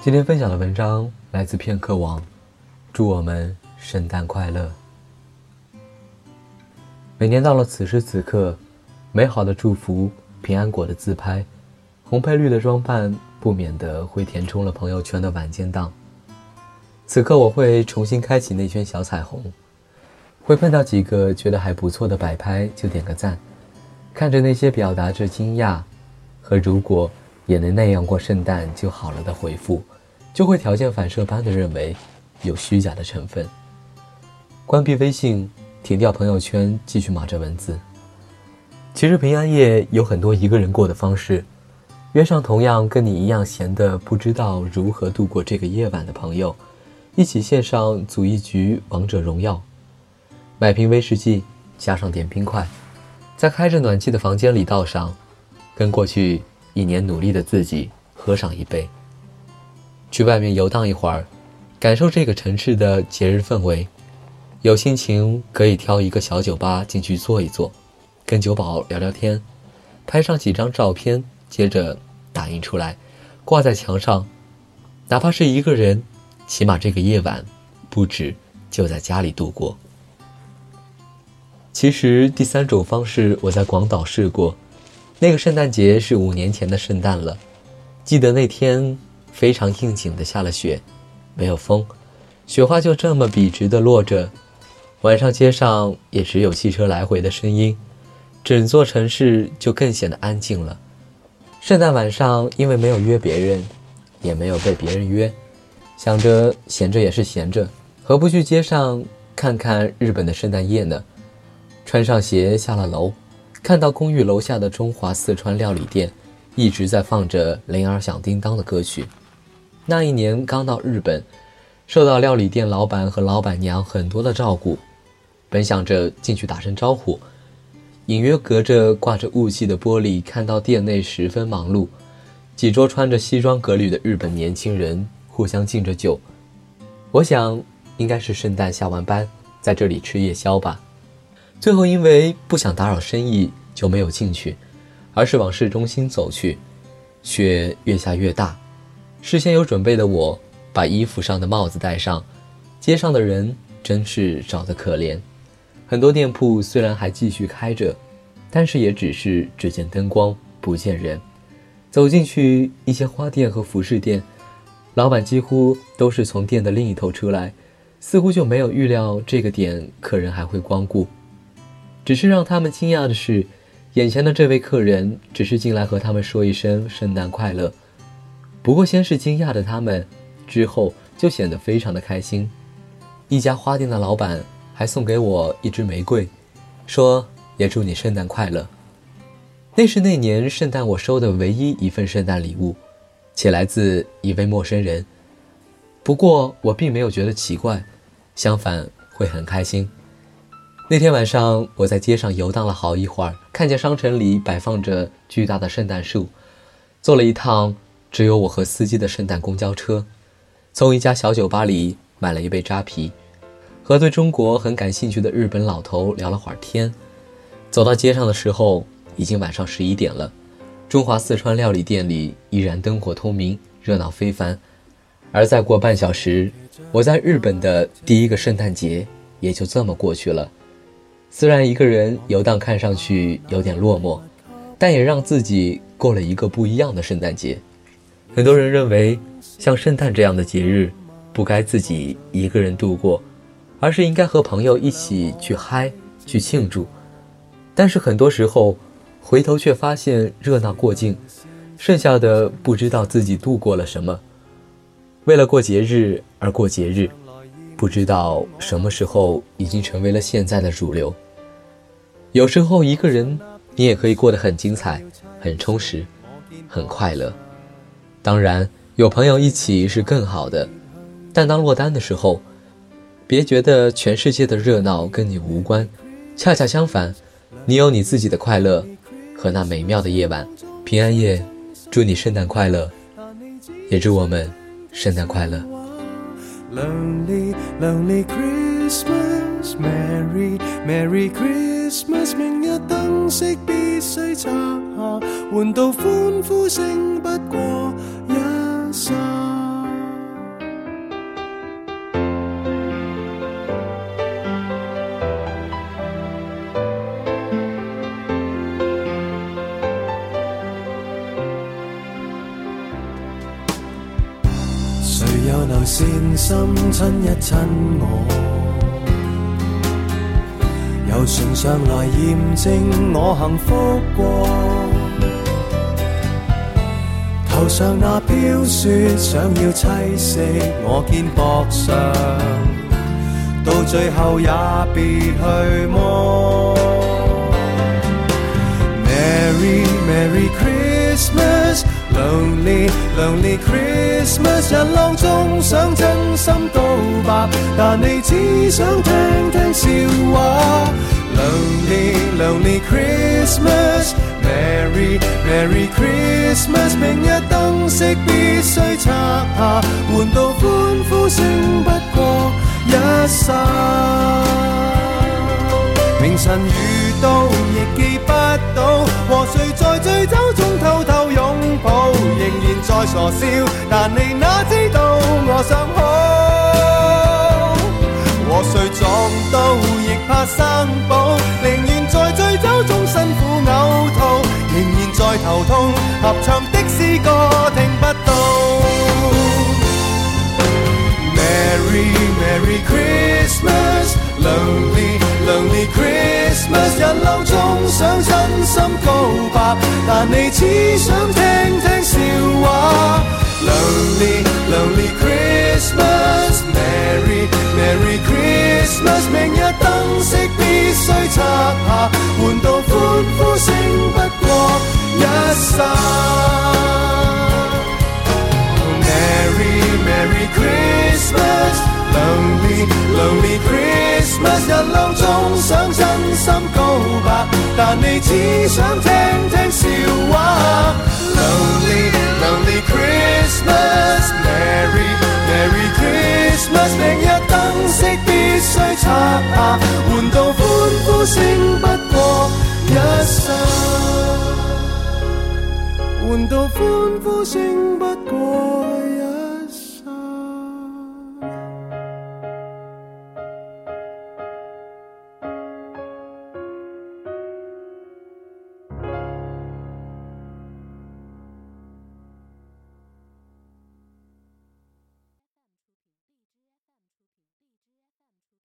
今天分享的文章来自片刻网，祝我们圣诞快乐。每年到了此时此刻，美好的祝福、平安果的自拍、红配绿的装扮，不免的会填充了朋友圈的晚间档。此刻我会重新开启那圈小彩虹，会碰到几个觉得还不错的摆拍就点个赞，看着那些表达着惊讶和如果。也能那样过圣诞就好了的回复，就会条件反射般的认为有虚假的成分。关闭微信，停掉朋友圈，继续码着文字。其实平安夜有很多一个人过的方式，约上同样跟你一样闲的不知道如何度过这个夜晚的朋友，一起线上组一局王者荣耀，买瓶威士忌，加上点冰块，在开着暖气的房间里倒上，跟过去。一年努力的自己，喝上一杯。去外面游荡一会儿，感受这个城市的节日氛围。有心情可以挑一个小酒吧进去坐一坐，跟酒保聊聊天，拍上几张照片，接着打印出来，挂在墙上。哪怕是一个人，起码这个夜晚，不止就在家里度过。其实第三种方式，我在广岛试过。那个圣诞节是五年前的圣诞了，记得那天非常应景的下了雪，没有风，雪花就这么笔直的落着。晚上街上也只有汽车来回的声音，整座城市就更显得安静了。圣诞晚上因为没有约别人，也没有被别人约，想着闲着也是闲着，何不去街上看看日本的圣诞夜呢？穿上鞋下了楼。看到公寓楼下的中华四川料理店，一直在放着铃儿响叮当的歌曲。那一年刚到日本，受到料理店老板和老板娘很多的照顾。本想着进去打声招呼，隐约隔着挂着雾气的玻璃，看到店内十分忙碌，几桌穿着西装革履的日本年轻人互相敬着酒。我想，应该是圣诞下完班，在这里吃夜宵吧。最后，因为不想打扰生意，就没有进去，而是往市中心走去。雪越下越大，事先有准备的我，把衣服上的帽子戴上。街上的人真是少得可怜，很多店铺虽然还继续开着，但是也只是只见灯光不见人。走进去，一些花店和服饰店，老板几乎都是从店的另一头出来，似乎就没有预料这个点客人还会光顾。只是让他们惊讶的是，眼前的这位客人只是进来和他们说一声圣诞快乐。不过，先是惊讶的他们，之后就显得非常的开心。一家花店的老板还送给我一支玫瑰，说也祝你圣诞快乐。那是那年圣诞我收的唯一一份圣诞礼物，且来自一位陌生人。不过我并没有觉得奇怪，相反会很开心。那天晚上，我在街上游荡了好一会儿，看见商城里摆放着巨大的圣诞树，坐了一趟只有我和司机的圣诞公交车，从一家小酒吧里买了一杯扎啤，和对中国很感兴趣的日本老头聊了会儿天。走到街上的时候，已经晚上十一点了，中华四川料理店里依然灯火通明，热闹非凡。而再过半小时，我在日本的第一个圣诞节也就这么过去了。虽然一个人游荡看上去有点落寞，但也让自己过了一个不一样的圣诞节。很多人认为，像圣诞这样的节日，不该自己一个人度过，而是应该和朋友一起去嗨、去庆祝。但是很多时候，回头却发现热闹过尽，剩下的不知道自己度过了什么。为了过节日而过节日。不知道什么时候已经成为了现在的主流。有时候一个人，你也可以过得很精彩、很充实、很快乐。当然，有朋友一起是更好的。但当落单的时候，别觉得全世界的热闹跟你无关，恰恰相反，你有你自己的快乐和那美妙的夜晚。平安夜，祝你圣诞快乐，也祝我们圣诞快乐。Lonely, lonely Christmas, Merry, Merry Christmas。须摘下，换到欢呼声不过一刹。谁又能善心亲一亲我？唇上来验证我幸福过。头上那飘雪想要栖息我肩膊上，到最后也别去摸。Merry Merry Christmas。Lonely Lonely Christmas，人浪中想真心告白，但你只想听听笑。Lonely Lonely Christmas，Merry Merry Christmas，明日灯饰必须拆下，换到欢呼声不过一刹。明晨遇到亦记不到，和谁在醉酒中偷偷拥抱，仍然在傻笑，但你哪知道我想好。和谁撞到亦怕生保，再头痛，合唱的诗歌听不到。Merry Merry Christmas，Lonely Lonely Christmas，人浪中想真心告白，但你只想听听笑话。Lonely Lonely Christmas，Merry Merry Christmas，万人浪中想真心告白，但你只想听听笑话。Lonely Lonely Christmas，Merry Merry Christmas，明日灯饰必须拆下，换到欢呼声不过一刹。换到欢呼声不过。